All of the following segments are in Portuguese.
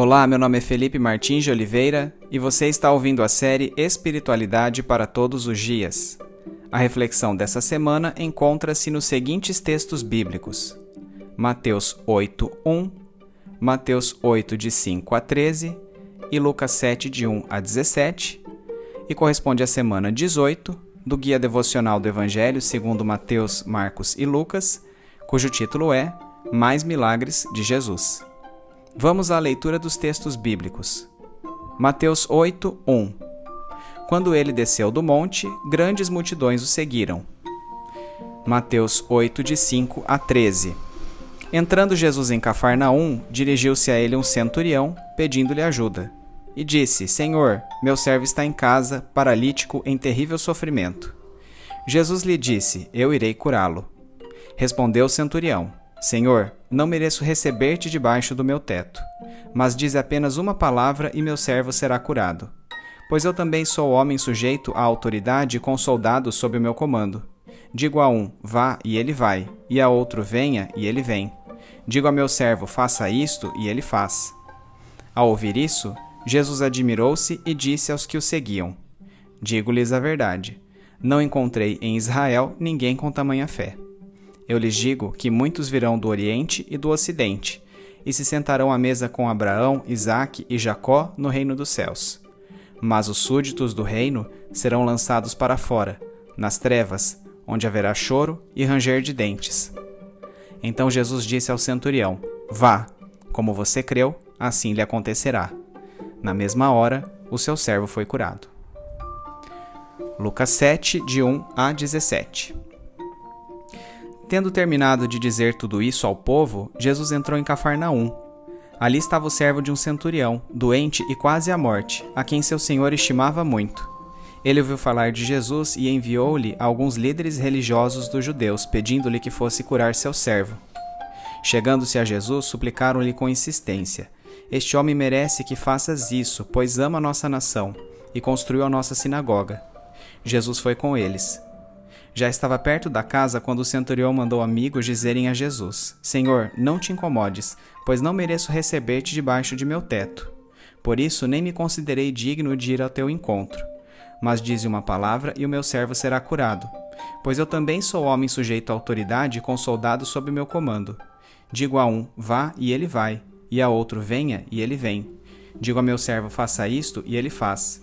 Olá, meu nome é Felipe Martins de Oliveira e você está ouvindo a série Espiritualidade para Todos os Dias. A reflexão dessa semana encontra-se nos seguintes textos bíblicos: Mateus 8, 1, Mateus 8, de 5 a 13 e Lucas 7, de 1 a 17, e corresponde à semana 18 do Guia Devocional do Evangelho segundo Mateus, Marcos e Lucas, cujo título é Mais Milagres de Jesus. Vamos à leitura dos textos bíblicos. Mateus 8, 1 Quando ele desceu do monte, grandes multidões o seguiram. Mateus 8, de 5 a 13 Entrando Jesus em Cafarnaum, dirigiu-se a ele um centurião, pedindo-lhe ajuda. E disse: Senhor, meu servo está em casa, paralítico, em terrível sofrimento. Jesus lhe disse: Eu irei curá-lo. Respondeu o centurião: Senhor, não mereço receber-te debaixo do meu teto, mas diz apenas uma palavra e meu servo será curado. Pois eu também sou homem sujeito à autoridade com soldados sob o meu comando. Digo a um, vá, e ele vai, e a outro, venha, e ele vem. Digo a meu servo, faça isto, e ele faz. Ao ouvir isso, Jesus admirou-se e disse aos que o seguiam: Digo-lhes a verdade. Não encontrei em Israel ninguém com tamanha fé. Eu lhes digo que muitos virão do Oriente e do Ocidente, e se sentarão à mesa com Abraão, Isaque e Jacó no reino dos céus. Mas os súditos do reino serão lançados para fora, nas trevas, onde haverá choro e ranger de dentes. Então Jesus disse ao centurião: Vá, como você creu, assim lhe acontecerá. Na mesma hora, o seu servo foi curado. Lucas 7, de 1 a 17 Tendo terminado de dizer tudo isso ao povo, Jesus entrou em Cafarnaum. Ali estava o servo de um centurião, doente e quase à morte, a quem seu senhor estimava muito. Ele ouviu falar de Jesus e enviou-lhe alguns líderes religiosos dos judeus, pedindo-lhe que fosse curar seu servo. Chegando-se a Jesus, suplicaram-lhe com insistência: Este homem merece que faças isso, pois ama a nossa nação e construiu a nossa sinagoga. Jesus foi com eles. Já estava perto da casa quando o centurião mandou amigos dizerem a Jesus: Senhor, não te incomodes, pois não mereço receber-te debaixo de meu teto. Por isso nem me considerei digno de ir ao teu encontro. Mas dize uma palavra e o meu servo será curado. Pois eu também sou homem sujeito à autoridade com soldados sob meu comando. Digo a um, vá, e ele vai, e a outro, venha, e ele vem. Digo a meu servo, faça isto, e ele faz.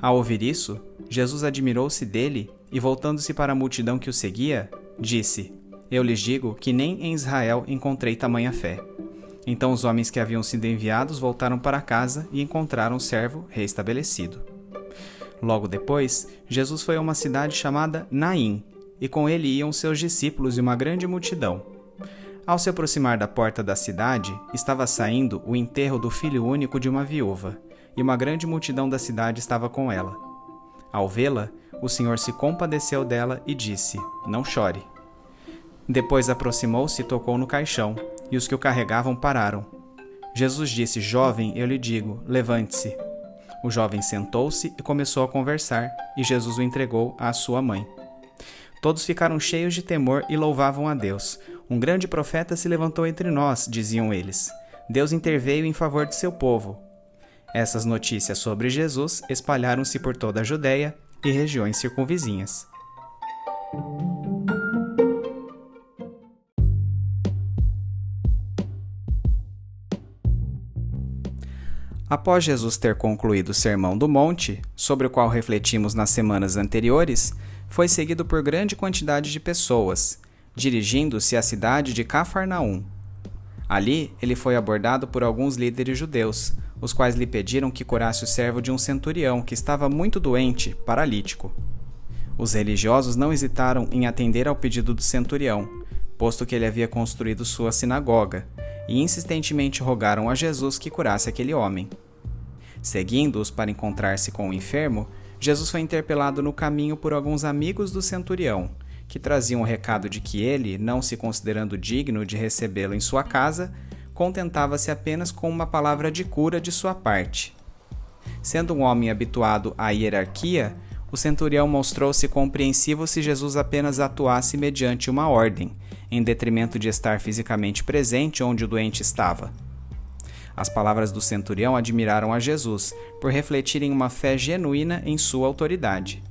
Ao ouvir isso, Jesus admirou-se dele e, voltando-se para a multidão que o seguia, disse: Eu lhes digo que nem em Israel encontrei tamanha fé. Então os homens que haviam sido enviados voltaram para casa e encontraram o servo reestabelecido. Logo depois, Jesus foi a uma cidade chamada Naim, e com ele iam seus discípulos e uma grande multidão. Ao se aproximar da porta da cidade, estava saindo o enterro do filho único de uma viúva, e uma grande multidão da cidade estava com ela. Ao vê-la, o Senhor se compadeceu dela e disse: Não chore. Depois aproximou-se e tocou no caixão, e os que o carregavam pararam. Jesus disse: Jovem, eu lhe digo, levante-se. O jovem sentou-se e começou a conversar, e Jesus o entregou à sua mãe. Todos ficaram cheios de temor e louvavam a Deus. Um grande profeta se levantou entre nós, diziam eles. Deus interveio em favor de seu povo. Essas notícias sobre Jesus espalharam-se por toda a Judéia e regiões circunvizinhas. Após Jesus ter concluído o Sermão do Monte, sobre o qual refletimos nas semanas anteriores, foi seguido por grande quantidade de pessoas, dirigindo-se à cidade de Cafarnaum. Ali, ele foi abordado por alguns líderes judeus, os quais lhe pediram que curasse o servo de um centurião que estava muito doente, paralítico. Os religiosos não hesitaram em atender ao pedido do centurião, posto que ele havia construído sua sinagoga, e insistentemente rogaram a Jesus que curasse aquele homem. Seguindo-os para encontrar-se com o enfermo, Jesus foi interpelado no caminho por alguns amigos do centurião, que traziam o recado de que ele, não se considerando digno de recebê-lo em sua casa, contentava-se apenas com uma palavra de cura de sua parte. Sendo um homem habituado à hierarquia, o centurião mostrou-se compreensivo se Jesus apenas atuasse mediante uma ordem, em detrimento de estar fisicamente presente onde o doente estava. As palavras do centurião admiraram a Jesus por refletirem uma fé genuína em sua autoridade.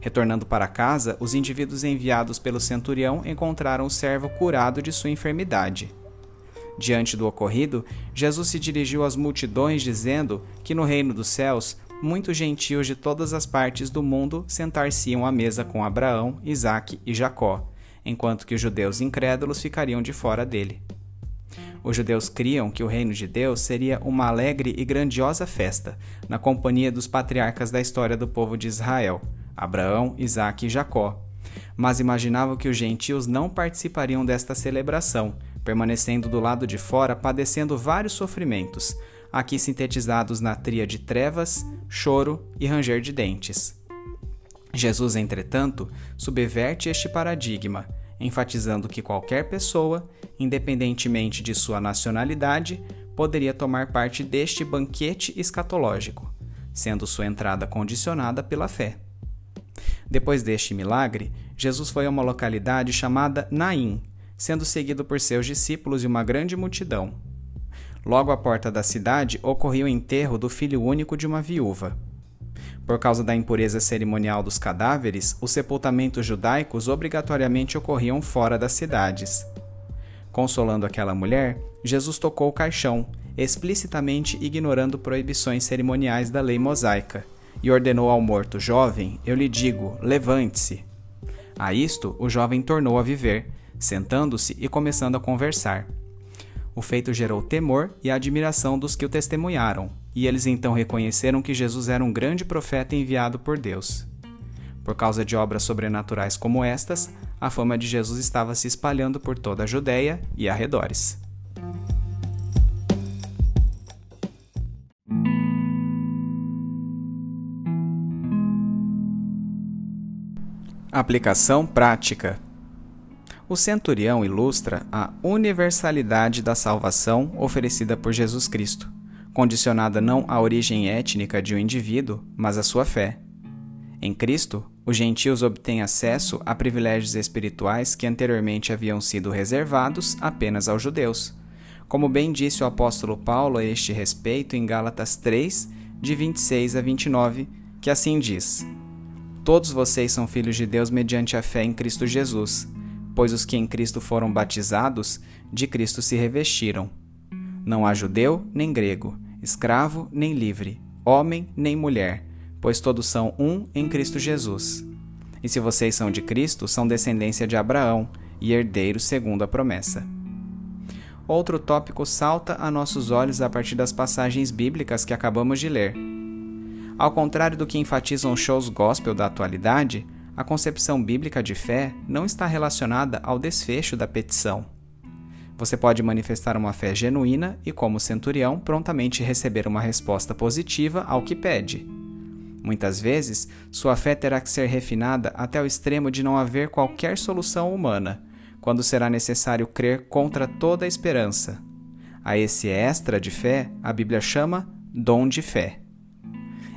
Retornando para casa, os indivíduos enviados pelo centurião encontraram o servo curado de sua enfermidade. Diante do ocorrido, Jesus se dirigiu às multidões, dizendo que no reino dos céus muitos gentios de todas as partes do mundo sentar-se-iam à mesa com Abraão, Isaque e Jacó, enquanto que os judeus incrédulos ficariam de fora dele. Os judeus criam que o reino de Deus seria uma alegre e grandiosa festa, na companhia dos patriarcas da história do povo de Israel, Abraão, Isaque e Jacó. Mas imaginavam que os gentios não participariam desta celebração, permanecendo do lado de fora padecendo vários sofrimentos, aqui sintetizados na tríade trevas, choro e ranger de dentes. Jesus, entretanto, subverte este paradigma, enfatizando que qualquer pessoa, independentemente de sua nacionalidade, poderia tomar parte deste banquete escatológico, sendo sua entrada condicionada pela fé. Depois deste milagre, Jesus foi a uma localidade chamada Naim, sendo seguido por seus discípulos e uma grande multidão. Logo à porta da cidade ocorreu o enterro do filho único de uma viúva. Por causa da impureza cerimonial dos cadáveres, os sepultamentos judaicos obrigatoriamente ocorriam fora das cidades. Consolando aquela mulher, Jesus tocou o caixão, explicitamente ignorando proibições cerimoniais da lei mosaica, e ordenou ao morto jovem: Eu lhe digo, levante-se. A isto, o jovem tornou a viver, sentando-se e começando a conversar. O feito gerou temor e admiração dos que o testemunharam, e eles então reconheceram que Jesus era um grande profeta enviado por Deus. Por causa de obras sobrenaturais como estas, a fama de Jesus estava se espalhando por toda a Judéia e arredores. Aplicação prática o centurião ilustra a universalidade da salvação oferecida por Jesus Cristo, condicionada não à origem étnica de um indivíduo, mas à sua fé. Em Cristo, os gentios obtêm acesso a privilégios espirituais que anteriormente haviam sido reservados apenas aos judeus. Como bem disse o apóstolo Paulo a este respeito em Gálatas 3, de 26 a 29, que assim diz: Todos vocês são filhos de Deus mediante a fé em Cristo Jesus pois os que em Cristo foram batizados, de Cristo se revestiram. Não há judeu nem grego, escravo nem livre, homem nem mulher, pois todos são um em Cristo Jesus. E se vocês são de Cristo, são descendência de Abraão e herdeiros segundo a promessa. Outro tópico salta a nossos olhos a partir das passagens bíblicas que acabamos de ler. Ao contrário do que enfatizam os shows gospel da atualidade, a concepção bíblica de fé não está relacionada ao desfecho da petição. Você pode manifestar uma fé genuína e, como centurião, prontamente receber uma resposta positiva ao que pede. Muitas vezes, sua fé terá que ser refinada até o extremo de não haver qualquer solução humana, quando será necessário crer contra toda a esperança. A esse extra de fé, a Bíblia chama dom de fé.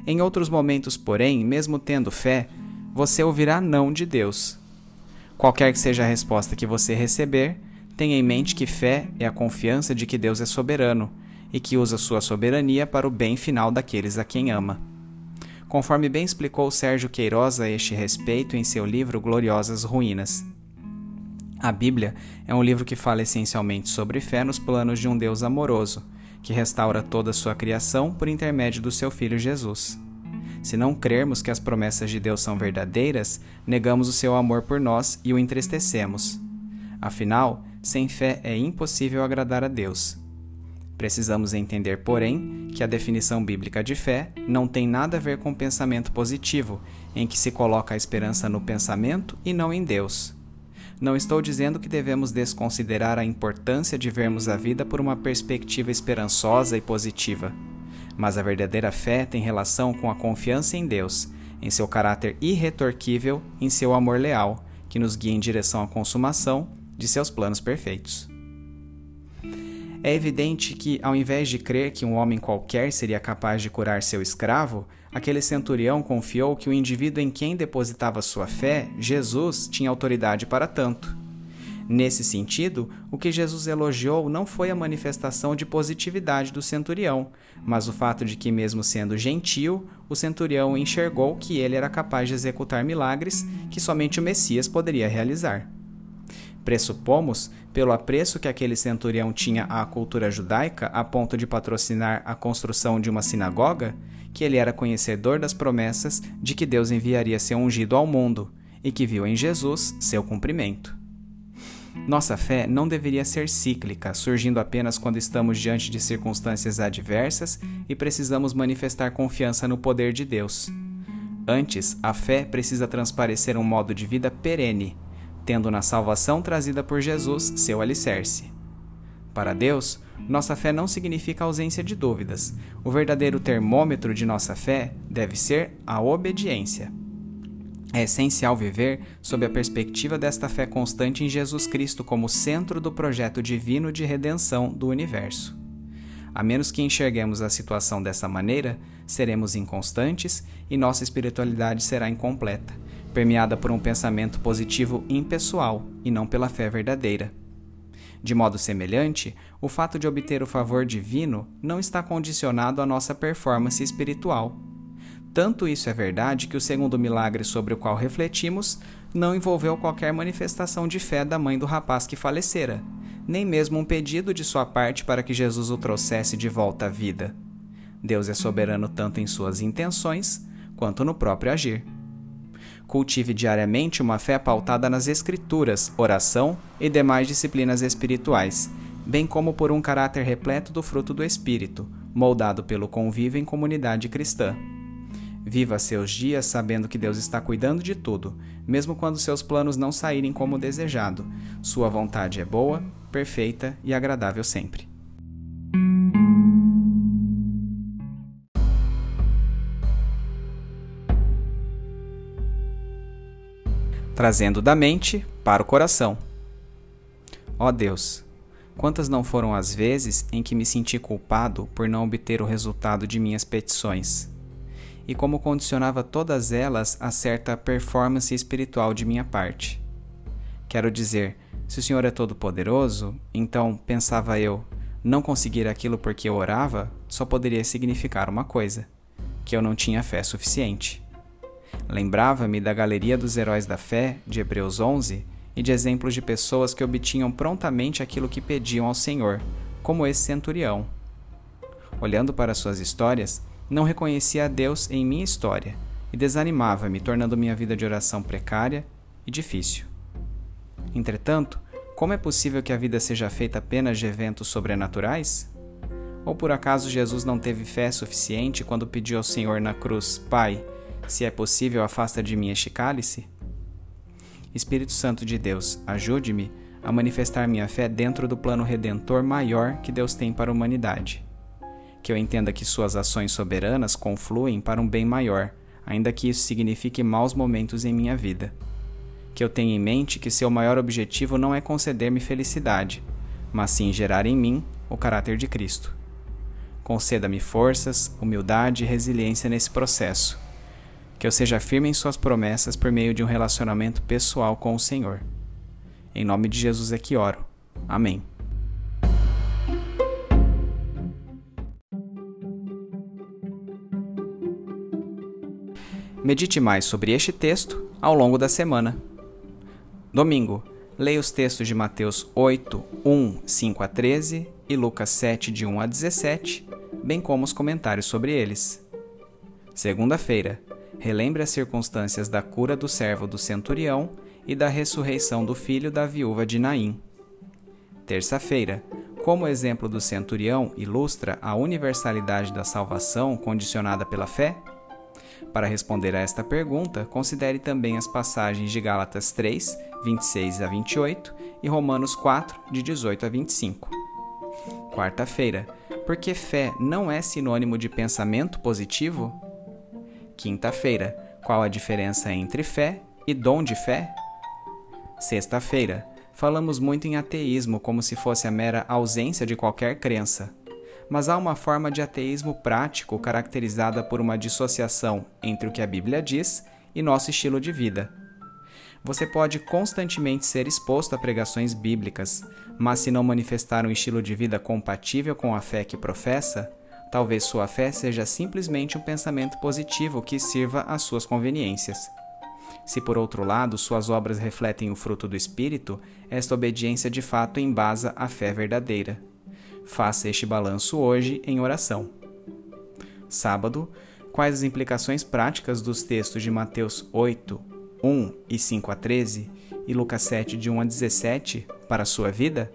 Em outros momentos, porém, mesmo tendo fé, você ouvirá não de Deus. Qualquer que seja a resposta que você receber, tenha em mente que fé é a confiança de que Deus é soberano e que usa sua soberania para o bem final daqueles a quem ama. Conforme bem explicou Sérgio Queiroz a este respeito em seu livro Gloriosas Ruínas. A Bíblia é um livro que fala essencialmente sobre fé nos planos de um Deus amoroso, que restaura toda a sua criação por intermédio do seu Filho Jesus. Se não crermos que as promessas de Deus são verdadeiras, negamos o seu amor por nós e o entristecemos. Afinal, sem fé é impossível agradar a Deus. Precisamos entender, porém, que a definição bíblica de fé não tem nada a ver com pensamento positivo, em que se coloca a esperança no pensamento e não em Deus. Não estou dizendo que devemos desconsiderar a importância de vermos a vida por uma perspectiva esperançosa e positiva. Mas a verdadeira fé tem relação com a confiança em Deus, em seu caráter irretorquível, em seu amor leal, que nos guia em direção à consumação de seus planos perfeitos. É evidente que, ao invés de crer que um homem qualquer seria capaz de curar seu escravo, aquele centurião confiou que o indivíduo em quem depositava sua fé, Jesus, tinha autoridade para tanto. Nesse sentido, o que Jesus elogiou não foi a manifestação de positividade do centurião, mas o fato de que, mesmo sendo gentil, o centurião enxergou que ele era capaz de executar milagres que somente o Messias poderia realizar. Pressupomos, pelo apreço que aquele centurião tinha à cultura judaica a ponto de patrocinar a construção de uma sinagoga, que ele era conhecedor das promessas de que Deus enviaria seu ungido ao mundo e que viu em Jesus seu cumprimento. Nossa fé não deveria ser cíclica, surgindo apenas quando estamos diante de circunstâncias adversas e precisamos manifestar confiança no poder de Deus. Antes, a fé precisa transparecer um modo de vida perene, tendo na salvação trazida por Jesus seu alicerce. Para Deus, nossa fé não significa ausência de dúvidas. O verdadeiro termômetro de nossa fé deve ser a obediência. É essencial viver sob a perspectiva desta fé constante em Jesus Cristo como centro do projeto divino de redenção do universo. A menos que enxerguemos a situação dessa maneira, seremos inconstantes e nossa espiritualidade será incompleta permeada por um pensamento positivo impessoal e não pela fé verdadeira. De modo semelhante, o fato de obter o favor divino não está condicionado à nossa performance espiritual. Tanto isso é verdade que o segundo milagre sobre o qual refletimos não envolveu qualquer manifestação de fé da mãe do rapaz que falecera, nem mesmo um pedido de sua parte para que Jesus o trouxesse de volta à vida. Deus é soberano tanto em suas intenções quanto no próprio agir. Cultive diariamente uma fé pautada nas Escrituras, oração e demais disciplinas espirituais, bem como por um caráter repleto do fruto do Espírito, moldado pelo convívio em comunidade cristã. Viva seus dias sabendo que Deus está cuidando de tudo, mesmo quando seus planos não saírem como desejado. Sua vontade é boa, perfeita e agradável sempre. Trazendo da mente para o coração. Ó Deus, quantas não foram as vezes em que me senti culpado por não obter o resultado de minhas petições, e como condicionava todas elas a certa performance espiritual de minha parte. Quero dizer, se o Senhor é todo-poderoso, então, pensava eu, não conseguir aquilo porque eu orava só poderia significar uma coisa: que eu não tinha fé suficiente. Lembrava-me da galeria dos heróis da fé, de Hebreus 11, e de exemplos de pessoas que obtinham prontamente aquilo que pediam ao Senhor, como esse centurião. Olhando para suas histórias, não reconhecia a Deus em minha história e desanimava-me, tornando minha vida de oração precária e difícil. Entretanto, como é possível que a vida seja feita apenas de eventos sobrenaturais? Ou por acaso Jesus não teve fé suficiente quando pediu ao Senhor na cruz: Pai, se é possível, afasta de mim este cálice? Espírito Santo de Deus, ajude-me a manifestar minha fé dentro do plano redentor maior que Deus tem para a humanidade. Que eu entenda que suas ações soberanas confluem para um bem maior, ainda que isso signifique maus momentos em minha vida. Que eu tenha em mente que seu maior objetivo não é conceder-me felicidade, mas sim gerar em mim o caráter de Cristo. Conceda-me forças, humildade e resiliência nesse processo que eu seja firme em Suas promessas por meio de um relacionamento pessoal com o Senhor. Em nome de Jesus é que oro. Amém. Medite mais sobre este texto ao longo da semana. Domingo, leia os textos de Mateus 8, 1, 5 a 13 e Lucas 7, de 1 a 17, bem como os comentários sobre eles. Segunda-feira, relembre as circunstâncias da cura do servo do centurião e da ressurreição do filho da viúva de Naim. Terça-feira, como o exemplo do centurião ilustra a universalidade da salvação condicionada pela fé? Para responder a esta pergunta, considere também as passagens de Gálatas 3, 26 a 28 e Romanos 4, de 18 a 25. Quarta-feira, porque fé não é sinônimo de pensamento positivo? Quinta-feira, qual a diferença entre fé e dom de fé? Sexta-feira, falamos muito em ateísmo como se fosse a mera ausência de qualquer crença. Mas há uma forma de ateísmo prático caracterizada por uma dissociação entre o que a Bíblia diz e nosso estilo de vida. Você pode constantemente ser exposto a pregações bíblicas, mas se não manifestar um estilo de vida compatível com a fé que professa, talvez sua fé seja simplesmente um pensamento positivo que sirva às suas conveniências. Se por outro lado suas obras refletem o fruto do Espírito, esta obediência de fato embasa a fé verdadeira. Faça este balanço hoje em oração. Sábado, quais as implicações práticas dos textos de Mateus 8, 1 e 5 a 13 e Lucas 7, de 1 a 17 para a sua vida?